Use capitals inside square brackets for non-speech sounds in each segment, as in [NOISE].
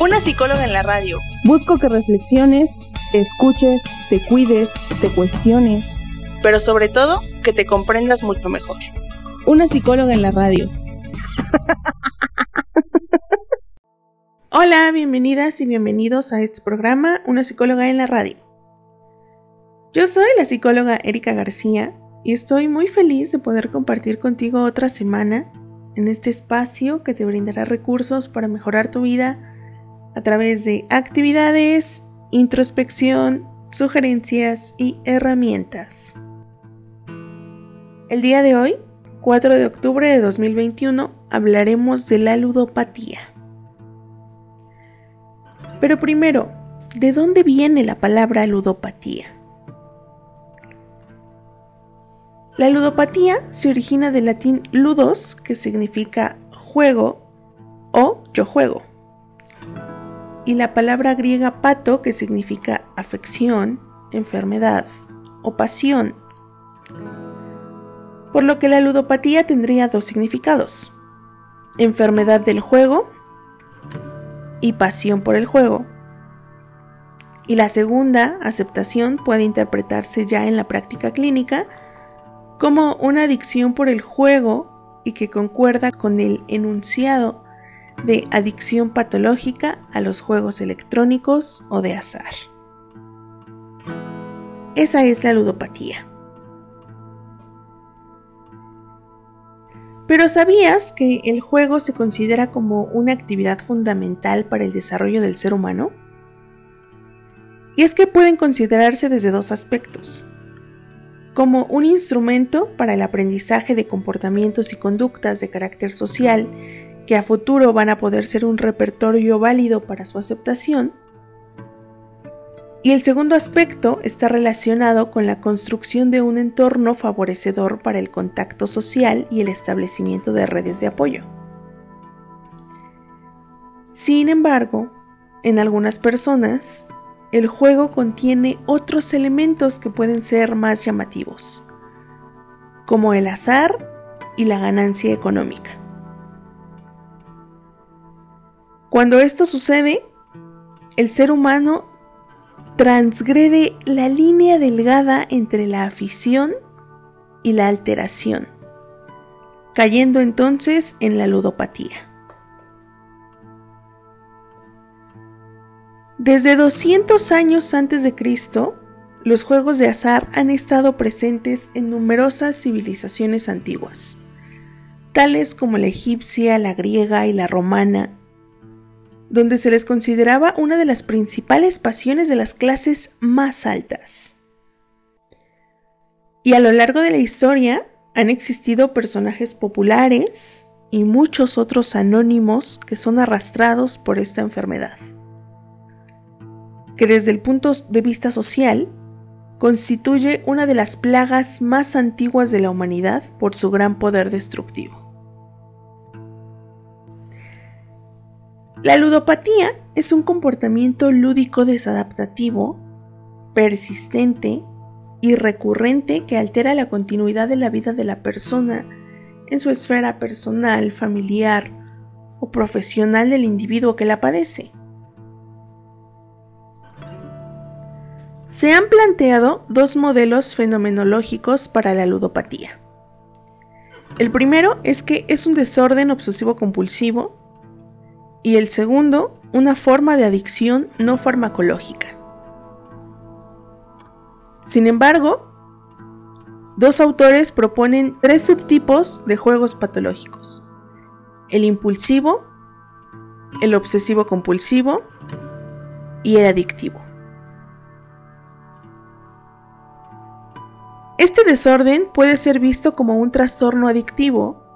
Una psicóloga en la radio. Busco que reflexiones, te escuches, te cuides, te cuestiones. Pero sobre todo, que te comprendas mucho mejor. Una psicóloga en la radio. [LAUGHS] Hola, bienvenidas y bienvenidos a este programa Una psicóloga en la radio. Yo soy la psicóloga Erika García y estoy muy feliz de poder compartir contigo otra semana en este espacio que te brindará recursos para mejorar tu vida a través de actividades introspección, sugerencias y herramientas. El día de hoy, 4 de octubre de 2021, hablaremos de la ludopatía. Pero primero, ¿de dónde viene la palabra ludopatía? La ludopatía se origina del latín ludos, que significa juego o yo juego y la palabra griega pato, que significa afección, enfermedad o pasión. Por lo que la ludopatía tendría dos significados, enfermedad del juego y pasión por el juego. Y la segunda aceptación puede interpretarse ya en la práctica clínica como una adicción por el juego y que concuerda con el enunciado de adicción patológica a los juegos electrónicos o de azar. Esa es la ludopatía. Pero ¿sabías que el juego se considera como una actividad fundamental para el desarrollo del ser humano? Y es que pueden considerarse desde dos aspectos. Como un instrumento para el aprendizaje de comportamientos y conductas de carácter social que a futuro van a poder ser un repertorio válido para su aceptación. Y el segundo aspecto está relacionado con la construcción de un entorno favorecedor para el contacto social y el establecimiento de redes de apoyo. Sin embargo, en algunas personas, el juego contiene otros elementos que pueden ser más llamativos, como el azar y la ganancia económica. Cuando esto sucede, el ser humano transgrede la línea delgada entre la afición y la alteración, cayendo entonces en la ludopatía. Desde 200 años antes de Cristo, los juegos de azar han estado presentes en numerosas civilizaciones antiguas, tales como la egipcia, la griega y la romana, donde se les consideraba una de las principales pasiones de las clases más altas. Y a lo largo de la historia han existido personajes populares y muchos otros anónimos que son arrastrados por esta enfermedad, que desde el punto de vista social constituye una de las plagas más antiguas de la humanidad por su gran poder destructivo. La ludopatía es un comportamiento lúdico desadaptativo, persistente y recurrente que altera la continuidad de la vida de la persona en su esfera personal, familiar o profesional del individuo que la padece. Se han planteado dos modelos fenomenológicos para la ludopatía. El primero es que es un desorden obsesivo compulsivo y el segundo, una forma de adicción no farmacológica. Sin embargo, dos autores proponen tres subtipos de juegos patológicos. El impulsivo, el obsesivo compulsivo y el adictivo. Este desorden puede ser visto como un trastorno adictivo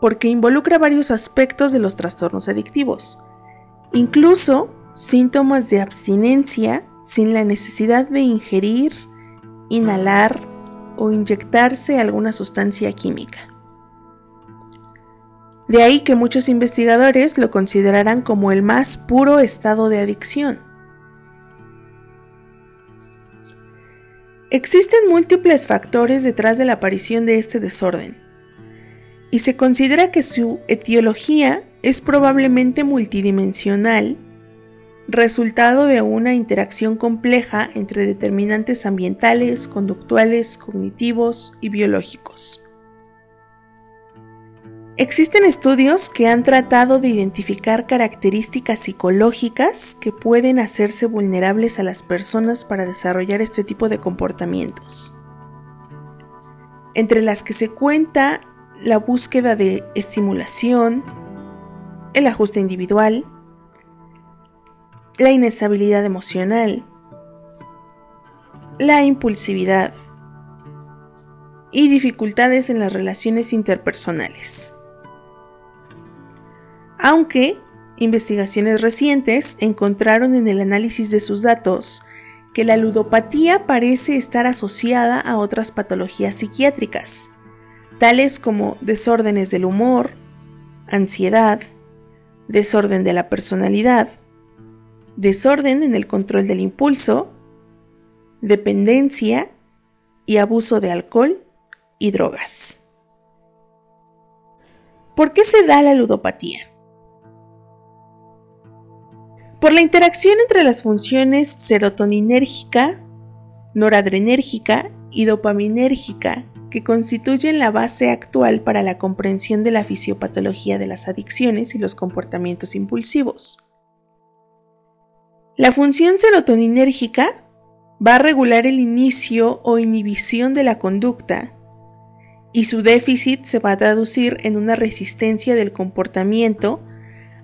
porque involucra varios aspectos de los trastornos adictivos, incluso síntomas de abstinencia, sin la necesidad de ingerir, inhalar o inyectarse alguna sustancia química. De ahí que muchos investigadores lo considerarán como el más puro estado de adicción. Existen múltiples factores detrás de la aparición de este desorden, y se considera que su etiología es probablemente multidimensional, resultado de una interacción compleja entre determinantes ambientales, conductuales, cognitivos y biológicos. Existen estudios que han tratado de identificar características psicológicas que pueden hacerse vulnerables a las personas para desarrollar este tipo de comportamientos, entre las que se cuenta la búsqueda de estimulación, el ajuste individual, la inestabilidad emocional, la impulsividad y dificultades en las relaciones interpersonales. Aunque investigaciones recientes encontraron en el análisis de sus datos que la ludopatía parece estar asociada a otras patologías psiquiátricas, tales como desórdenes del humor, ansiedad, desorden de la personalidad, desorden en el control del impulso, dependencia y abuso de alcohol y drogas. ¿Por qué se da la ludopatía? Por la interacción entre las funciones serotoninérgica, noradrenérgica y dopaminérgica que constituyen la base actual para la comprensión de la fisiopatología de las adicciones y los comportamientos impulsivos. La función serotoninérgica va a regular el inicio o inhibición de la conducta y su déficit se va a traducir en una resistencia del comportamiento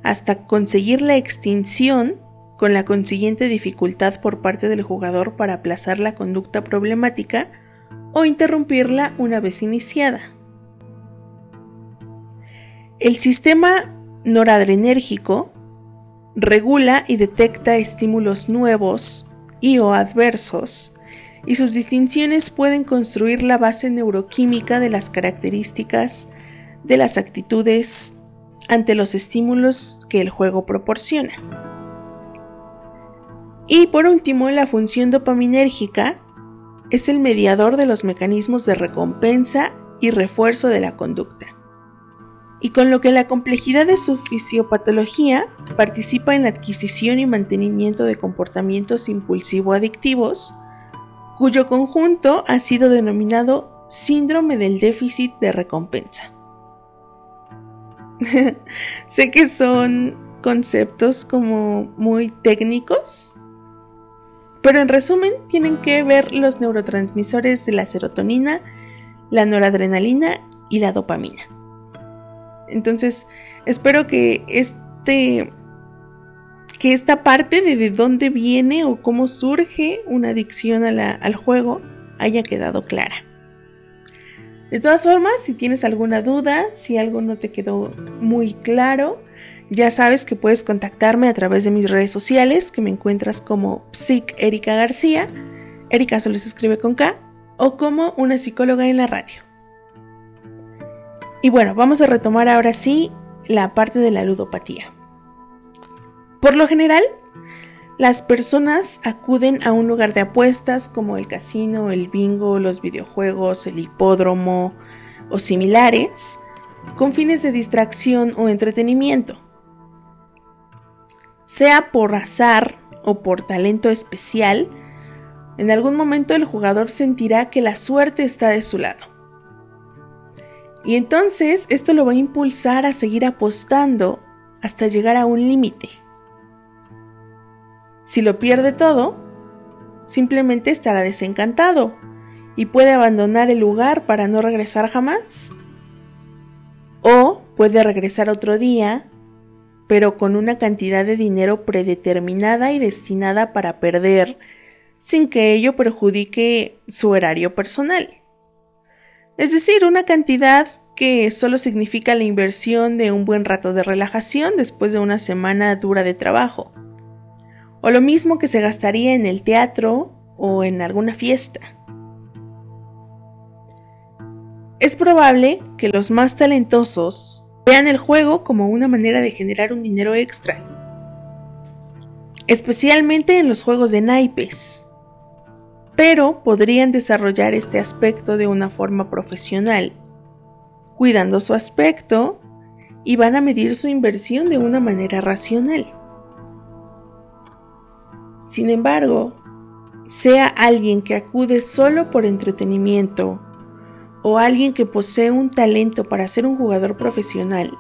hasta conseguir la extinción con la consiguiente dificultad por parte del jugador para aplazar la conducta problemática o interrumpirla una vez iniciada. El sistema noradrenérgico regula y detecta estímulos nuevos y o adversos, y sus distinciones pueden construir la base neuroquímica de las características de las actitudes ante los estímulos que el juego proporciona. Y por último, la función dopaminérgica es el mediador de los mecanismos de recompensa y refuerzo de la conducta. Y con lo que la complejidad de su fisiopatología participa en la adquisición y mantenimiento de comportamientos impulsivo-adictivos, cuyo conjunto ha sido denominado síndrome del déficit de recompensa. [LAUGHS] sé que son conceptos como muy técnicos, pero en resumen tienen que ver los neurotransmisores de la serotonina, la noradrenalina y la dopamina. Entonces, espero que este que esta parte de de dónde viene o cómo surge una adicción al juego haya quedado clara. De todas formas, si tienes alguna duda, si algo no te quedó muy claro, ya sabes que puedes contactarme a través de mis redes sociales, que me encuentras como Psic Erika García, Erika solo se escribe con K, o como una psicóloga en la radio. Y bueno, vamos a retomar ahora sí la parte de la ludopatía. Por lo general, las personas acuden a un lugar de apuestas como el casino, el bingo, los videojuegos, el hipódromo o similares, con fines de distracción o entretenimiento. Sea por azar o por talento especial, en algún momento el jugador sentirá que la suerte está de su lado. Y entonces esto lo va a impulsar a seguir apostando hasta llegar a un límite. Si lo pierde todo, simplemente estará desencantado y puede abandonar el lugar para no regresar jamás. O puede regresar otro día, pero con una cantidad de dinero predeterminada y destinada para perder, sin que ello perjudique su erario personal. Es decir, una cantidad que solo significa la inversión de un buen rato de relajación después de una semana dura de trabajo o lo mismo que se gastaría en el teatro o en alguna fiesta. Es probable que los más talentosos vean el juego como una manera de generar un dinero extra, especialmente en los juegos de naipes, pero podrían desarrollar este aspecto de una forma profesional, cuidando su aspecto y van a medir su inversión de una manera racional. Sin embargo, sea alguien que acude solo por entretenimiento o alguien que posee un talento para ser un jugador profesional,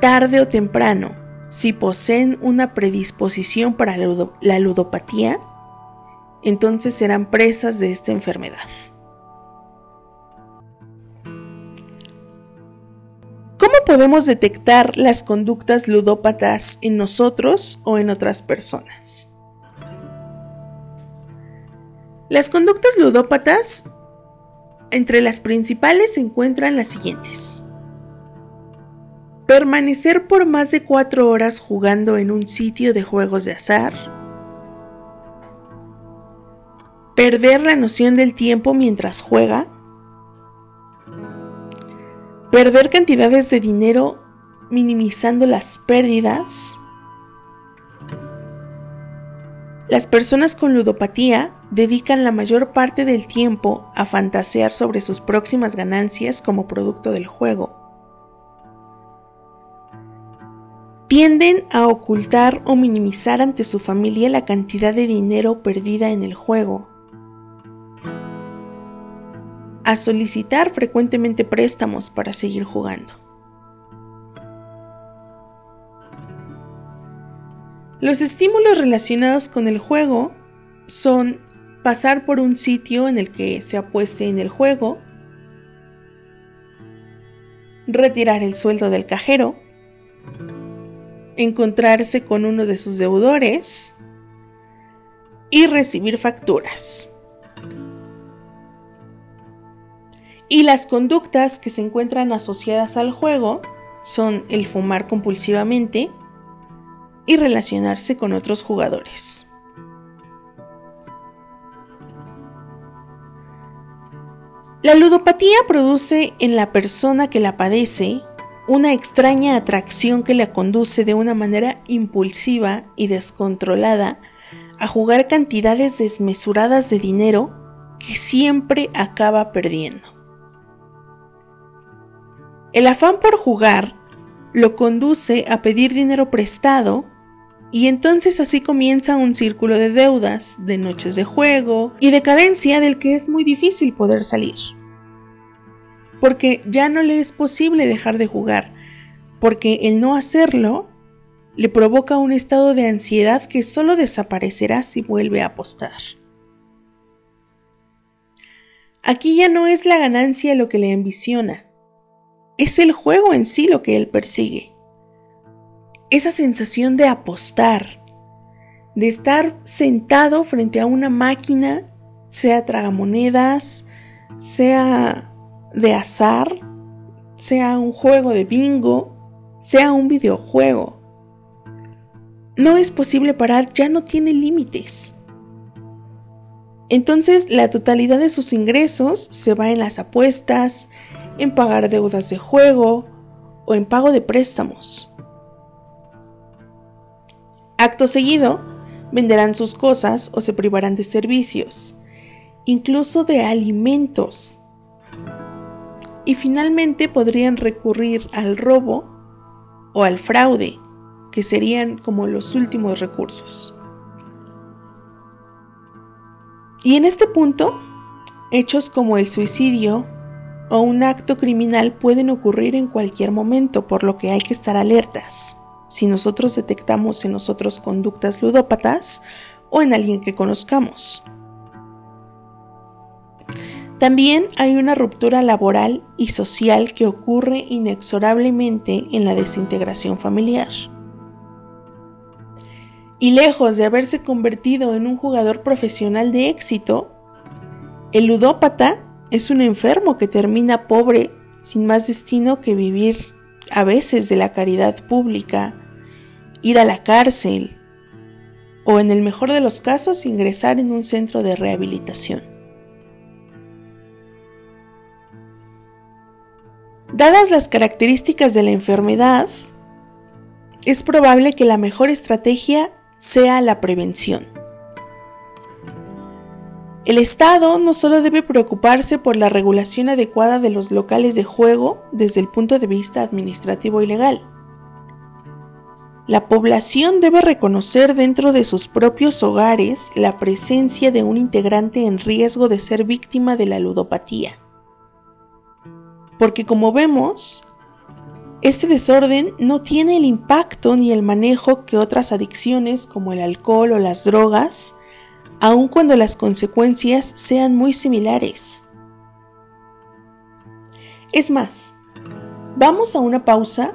tarde o temprano, si poseen una predisposición para la ludopatía, entonces serán presas de esta enfermedad. ¿Cómo podemos detectar las conductas ludópatas en nosotros o en otras personas? Las conductas ludópatas, entre las principales se encuentran las siguientes. Permanecer por más de cuatro horas jugando en un sitio de juegos de azar. Perder la noción del tiempo mientras juega. Perder cantidades de dinero minimizando las pérdidas. Las personas con ludopatía dedican la mayor parte del tiempo a fantasear sobre sus próximas ganancias como producto del juego. Tienden a ocultar o minimizar ante su familia la cantidad de dinero perdida en el juego. A solicitar frecuentemente préstamos para seguir jugando. Los estímulos relacionados con el juego son pasar por un sitio en el que se apueste en el juego, retirar el sueldo del cajero, encontrarse con uno de sus deudores y recibir facturas. Y las conductas que se encuentran asociadas al juego son el fumar compulsivamente y relacionarse con otros jugadores. La ludopatía produce en la persona que la padece una extraña atracción que la conduce de una manera impulsiva y descontrolada a jugar cantidades desmesuradas de dinero que siempre acaba perdiendo. El afán por jugar lo conduce a pedir dinero prestado y entonces así comienza un círculo de deudas, de noches de juego y decadencia del que es muy difícil poder salir. Porque ya no le es posible dejar de jugar, porque el no hacerlo le provoca un estado de ansiedad que solo desaparecerá si vuelve a apostar. Aquí ya no es la ganancia lo que le ambiciona, es el juego en sí lo que él persigue esa sensación de apostar, de estar sentado frente a una máquina, sea tragamonedas, sea de azar, sea un juego de bingo, sea un videojuego. No es posible parar, ya no tiene límites. Entonces la totalidad de sus ingresos se va en las apuestas, en pagar deudas de juego o en pago de préstamos. Acto seguido, venderán sus cosas o se privarán de servicios, incluso de alimentos. Y finalmente podrían recurrir al robo o al fraude, que serían como los últimos recursos. Y en este punto, hechos como el suicidio o un acto criminal pueden ocurrir en cualquier momento, por lo que hay que estar alertas si nosotros detectamos en nosotros conductas ludópatas o en alguien que conozcamos. También hay una ruptura laboral y social que ocurre inexorablemente en la desintegración familiar. Y lejos de haberse convertido en un jugador profesional de éxito, el ludópata es un enfermo que termina pobre sin más destino que vivir a veces de la caridad pública ir a la cárcel o en el mejor de los casos ingresar en un centro de rehabilitación. Dadas las características de la enfermedad, es probable que la mejor estrategia sea la prevención. El Estado no solo debe preocuparse por la regulación adecuada de los locales de juego desde el punto de vista administrativo y legal. La población debe reconocer dentro de sus propios hogares la presencia de un integrante en riesgo de ser víctima de la ludopatía. Porque como vemos, este desorden no tiene el impacto ni el manejo que otras adicciones como el alcohol o las drogas, aun cuando las consecuencias sean muy similares. Es más, vamos a una pausa,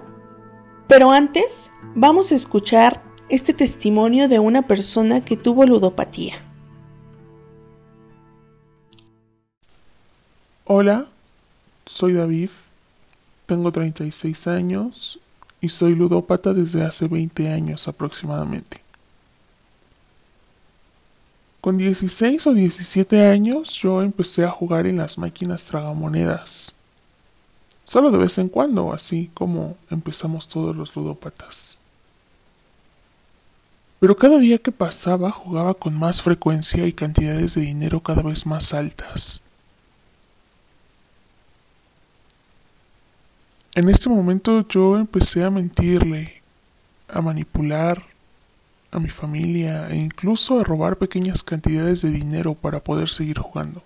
pero antes vamos a escuchar este testimonio de una persona que tuvo ludopatía. Hola, soy David tengo 36 años y soy ludópata desde hace 20 años aproximadamente. Con 16 o 17 años yo empecé a jugar en las máquinas tragamonedas. Solo de vez en cuando, así como empezamos todos los ludópatas. Pero cada día que pasaba jugaba con más frecuencia y cantidades de dinero cada vez más altas. En este momento yo empecé a mentirle, a manipular a mi familia e incluso a robar pequeñas cantidades de dinero para poder seguir jugando.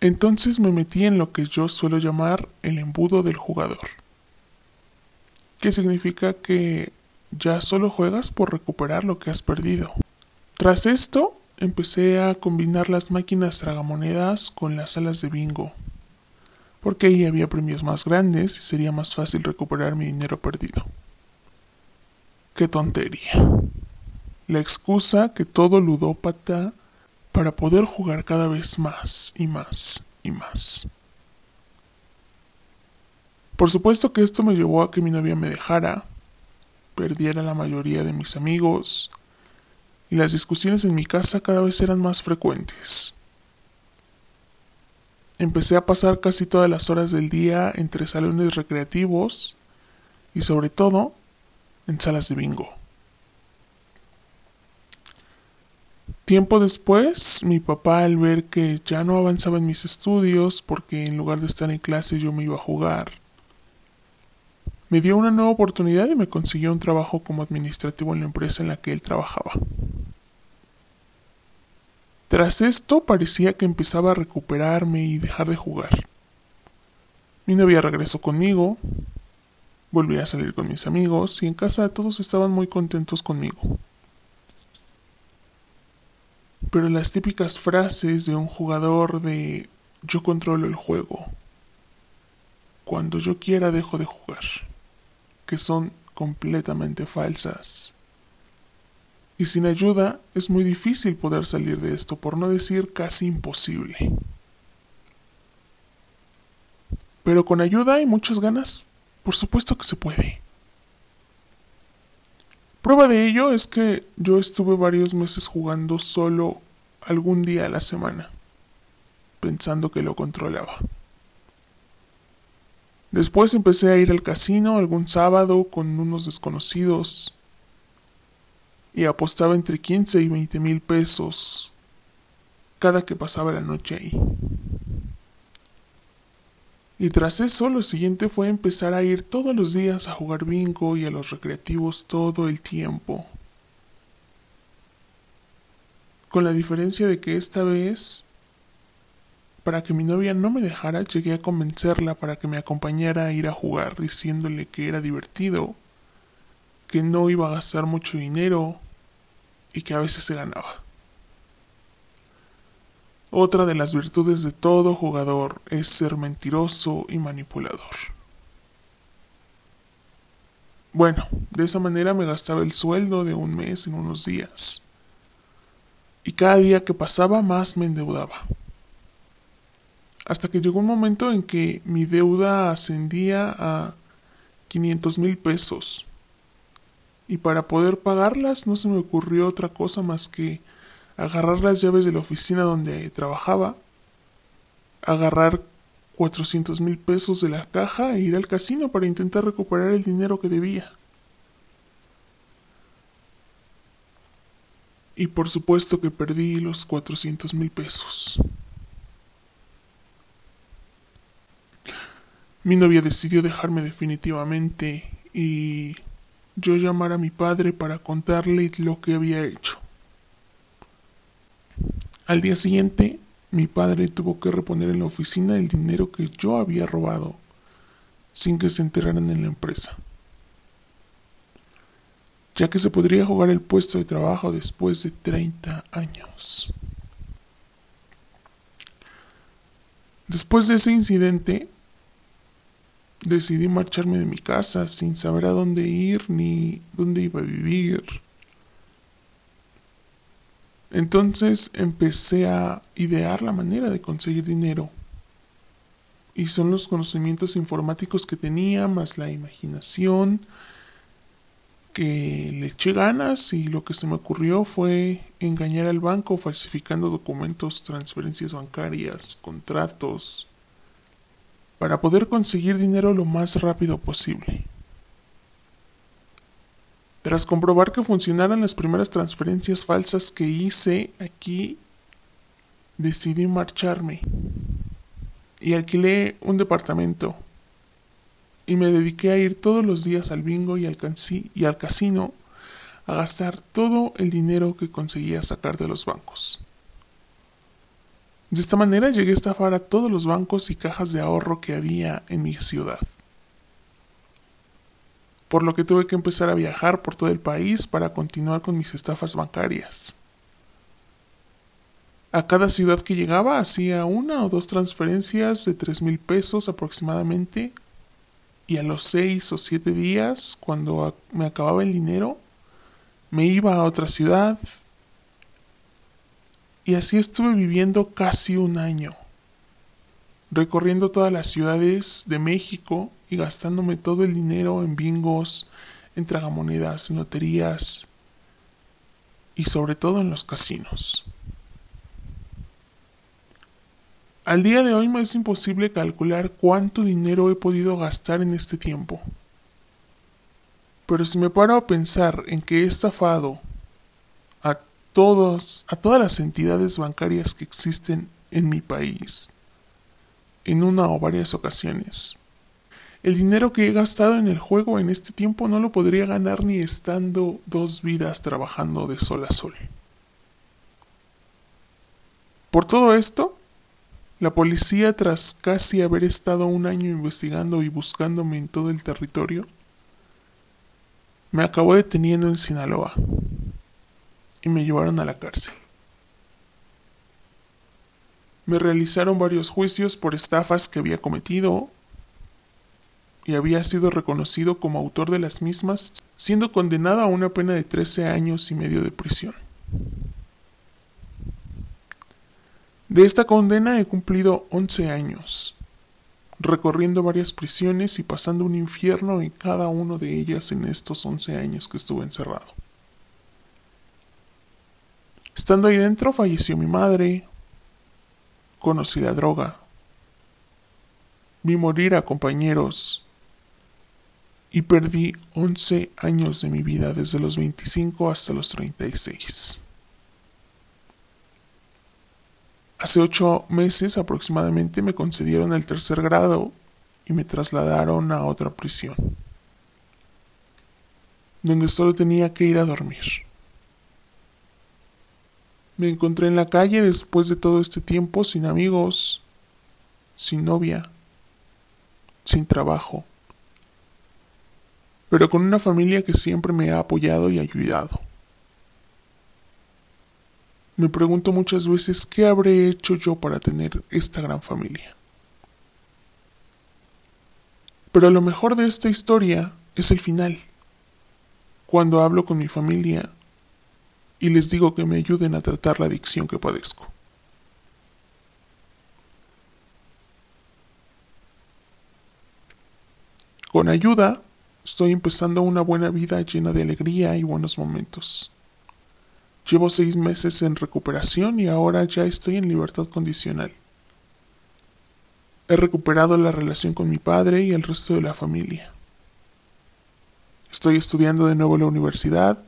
Entonces me metí en lo que yo suelo llamar el embudo del jugador, que significa que ya solo juegas por recuperar lo que has perdido. Tras esto, empecé a combinar las máquinas tragamonedas con las salas de bingo porque ahí había premios más grandes y sería más fácil recuperar mi dinero perdido. Qué tontería. La excusa que todo ludópata para poder jugar cada vez más y más y más. Por supuesto que esto me llevó a que mi novia me dejara, perdiera la mayoría de mis amigos, y las discusiones en mi casa cada vez eran más frecuentes. Empecé a pasar casi todas las horas del día entre salones recreativos y sobre todo en salas de bingo. Tiempo después, mi papá al ver que ya no avanzaba en mis estudios porque en lugar de estar en clase yo me iba a jugar, me dio una nueva oportunidad y me consiguió un trabajo como administrativo en la empresa en la que él trabajaba. Tras esto parecía que empezaba a recuperarme y dejar de jugar. Mi novia regresó conmigo, volví a salir con mis amigos y en casa todos estaban muy contentos conmigo. Pero las típicas frases de un jugador de yo controlo el juego, cuando yo quiera dejo de jugar, que son completamente falsas. Y sin ayuda es muy difícil poder salir de esto, por no decir casi imposible. Pero con ayuda y muchas ganas, por supuesto que se puede. Prueba de ello es que yo estuve varios meses jugando solo algún día a la semana, pensando que lo controlaba. Después empecé a ir al casino algún sábado con unos desconocidos y apostaba entre 15 y 20 mil pesos cada que pasaba la noche ahí. Y tras eso lo siguiente fue empezar a ir todos los días a jugar bingo y a los recreativos todo el tiempo. Con la diferencia de que esta vez, para que mi novia no me dejara, llegué a convencerla para que me acompañara a ir a jugar, diciéndole que era divertido, que no iba a gastar mucho dinero y que a veces se ganaba. Otra de las virtudes de todo jugador es ser mentiroso y manipulador. Bueno, de esa manera me gastaba el sueldo de un mes en unos días. Y cada día que pasaba más me endeudaba. Hasta que llegó un momento en que mi deuda ascendía a 500 mil pesos y para poder pagarlas no se me ocurrió otra cosa más que agarrar las llaves de la oficina donde trabajaba, agarrar 400 mil pesos de la caja e ir al casino para intentar recuperar el dinero que debía. Y por supuesto que perdí los 400 mil pesos. Mi novia decidió dejarme definitivamente y yo llamar a mi padre para contarle lo que había hecho. Al día siguiente, mi padre tuvo que reponer en la oficina el dinero que yo había robado, sin que se enteraran en la empresa, ya que se podría jugar el puesto de trabajo después de 30 años. Después de ese incidente, decidí marcharme de mi casa sin saber a dónde ir ni dónde iba a vivir. Entonces empecé a idear la manera de conseguir dinero. Y son los conocimientos informáticos que tenía, más la imaginación, que le eché ganas y lo que se me ocurrió fue engañar al banco falsificando documentos, transferencias bancarias, contratos, para poder conseguir dinero lo más rápido posible. Tras comprobar que funcionaran las primeras transferencias falsas que hice aquí, decidí marcharme y alquilé un departamento y me dediqué a ir todos los días al bingo y al, y al casino a gastar todo el dinero que conseguía sacar de los bancos. De esta manera llegué a estafar a todos los bancos y cajas de ahorro que había en mi ciudad. Por lo que tuve que empezar a viajar por todo el país para continuar con mis estafas bancarias. A cada ciudad que llegaba hacía una o dos transferencias de tres mil pesos aproximadamente y a los seis o siete días, cuando me acababa el dinero, me iba a otra ciudad y así estuve viviendo casi un año, recorriendo todas las ciudades de México gastándome todo el dinero en bingos, en tragamonedas, en loterías y sobre todo en los casinos. Al día de hoy me es imposible calcular cuánto dinero he podido gastar en este tiempo. Pero si me paro a pensar en que he estafado a todos, a todas las entidades bancarias que existen en mi país, en una o varias ocasiones. El dinero que he gastado en el juego en este tiempo no lo podría ganar ni estando dos vidas trabajando de sol a sol. Por todo esto, la policía, tras casi haber estado un año investigando y buscándome en todo el territorio, me acabó deteniendo en Sinaloa y me llevaron a la cárcel. Me realizaron varios juicios por estafas que había cometido y había sido reconocido como autor de las mismas, siendo condenado a una pena de 13 años y medio de prisión. De esta condena he cumplido 11 años, recorriendo varias prisiones y pasando un infierno en cada una de ellas en estos 11 años que estuve encerrado. Estando ahí dentro falleció mi madre, conocí la droga, vi morir a compañeros y perdí 11 años de mi vida desde los 25 hasta los 36. Hace ocho meses aproximadamente me concedieron el tercer grado y me trasladaron a otra prisión, donde solo tenía que ir a dormir. Me encontré en la calle después de todo este tiempo sin amigos, sin novia, sin trabajo, pero con una familia que siempre me ha apoyado y ayudado. Me pregunto muchas veces qué habré hecho yo para tener esta gran familia. Pero lo mejor de esta historia es el final. Cuando hablo con mi familia y les digo que me ayuden a tratar la adicción que padezco. Con ayuda Estoy empezando una buena vida llena de alegría y buenos momentos. Llevo seis meses en recuperación y ahora ya estoy en libertad condicional. He recuperado la relación con mi padre y el resto de la familia. Estoy estudiando de nuevo en la universidad.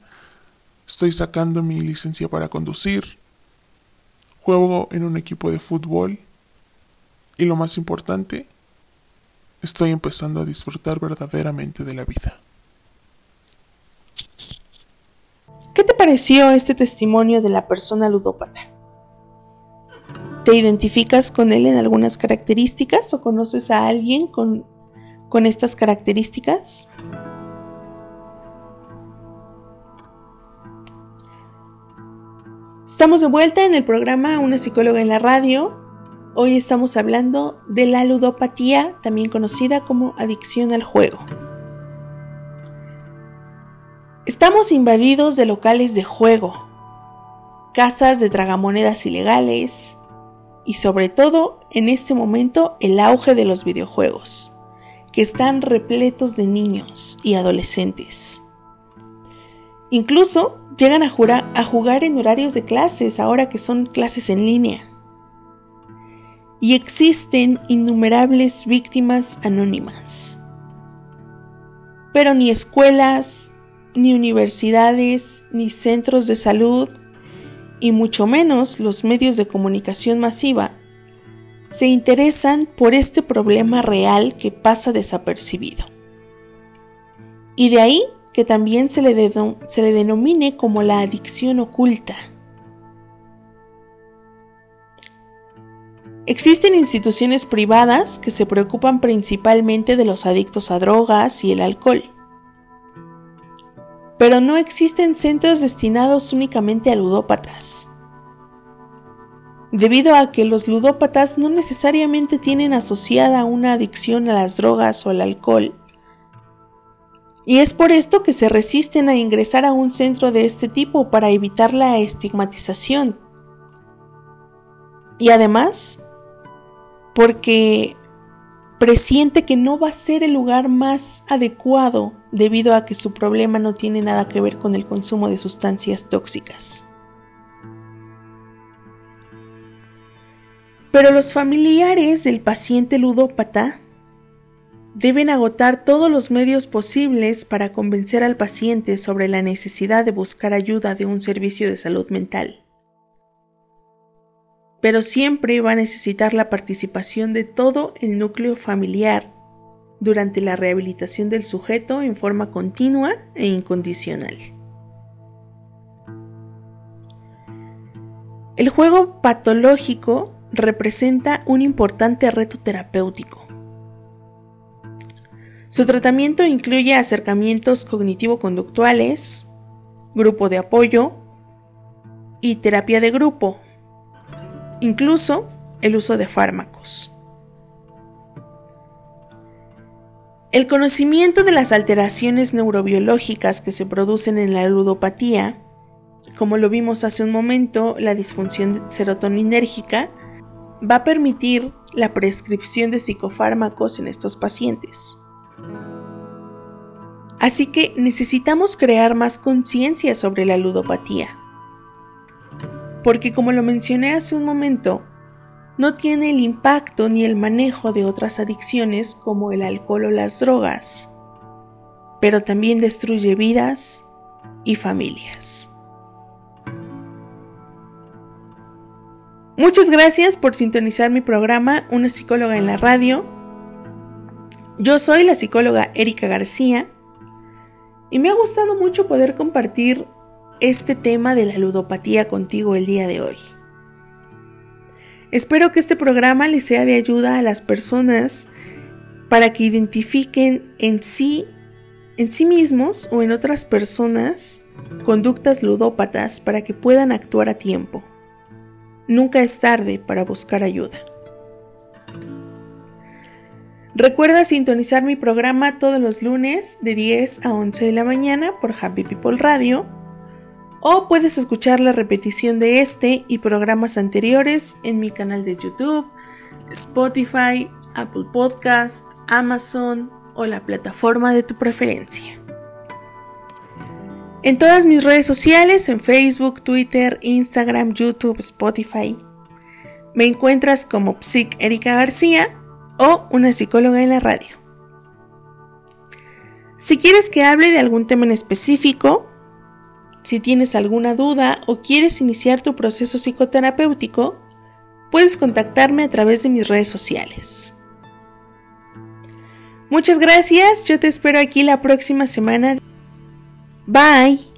Estoy sacando mi licencia para conducir. Juego en un equipo de fútbol. Y lo más importante, estoy empezando a disfrutar verdaderamente de la vida. ¿Qué te pareció este testimonio de la persona ludópata? ¿Te identificas con él en algunas características o conoces a alguien con, con estas características? Estamos de vuelta en el programa Una psicóloga en la radio. Hoy estamos hablando de la ludopatía, también conocida como adicción al juego. Estamos invadidos de locales de juego, casas de tragamonedas ilegales, y sobre todo en este momento el auge de los videojuegos, que están repletos de niños y adolescentes. Incluso llegan a, a jugar en horarios de clases ahora que son clases en línea. Y existen innumerables víctimas anónimas. Pero ni escuelas, ni universidades, ni centros de salud, y mucho menos los medios de comunicación masiva, se interesan por este problema real que pasa desapercibido. Y de ahí que también se le, denomine como la adicción oculta. Existen instituciones privadas que se preocupan principalmente de los adictos a drogas y el alcohol pero no existen centros destinados únicamente a ludópatas. Debido a que los ludópatas no necesariamente tienen asociada una adicción a las drogas o al alcohol, y es por esto que se resisten a ingresar a un centro de este tipo para evitar la estigmatización. Y además, porque presiente que no va a ser el lugar más adecuado debido a que su problema no tiene nada que ver con el consumo de sustancias tóxicas. Pero los familiares del paciente ludópata deben agotar todos los medios posibles para convencer al paciente sobre la necesidad de buscar ayuda de un servicio de salud mental pero siempre va a necesitar la participación de todo el núcleo familiar durante la rehabilitación del sujeto en forma continua e incondicional. El juego patológico representa un importante reto terapéutico. Su tratamiento incluye acercamientos cognitivo-conductuales, grupo de apoyo y terapia de grupo, incluso el uso de fármacos. El conocimiento de las alteraciones neurobiológicas que se producen en la ludopatía, como lo vimos hace un momento, la disfunción serotoninérgica, va a permitir la prescripción de psicofármacos en estos pacientes. Así que necesitamos crear más conciencia sobre la ludopatía porque como lo mencioné hace un momento, no tiene el impacto ni el manejo de otras adicciones como el alcohol o las drogas, pero también destruye vidas y familias. Muchas gracias por sintonizar mi programa Una psicóloga en la radio. Yo soy la psicóloga Erika García y me ha gustado mucho poder compartir este tema de la ludopatía contigo el día de hoy. Espero que este programa les sea de ayuda a las personas para que identifiquen en sí, en sí mismos o en otras personas conductas ludópatas para que puedan actuar a tiempo. Nunca es tarde para buscar ayuda. Recuerda sintonizar mi programa todos los lunes de 10 a 11 de la mañana por Happy People Radio o puedes escuchar la repetición de este y programas anteriores en mi canal de YouTube, Spotify, Apple Podcast, Amazon o la plataforma de tu preferencia. En todas mis redes sociales, en Facebook, Twitter, Instagram, YouTube, Spotify, me encuentras como Psic Erika García o una psicóloga en la radio. Si quieres que hable de algún tema en específico, si tienes alguna duda o quieres iniciar tu proceso psicoterapéutico, puedes contactarme a través de mis redes sociales. Muchas gracias, yo te espero aquí la próxima semana. Bye.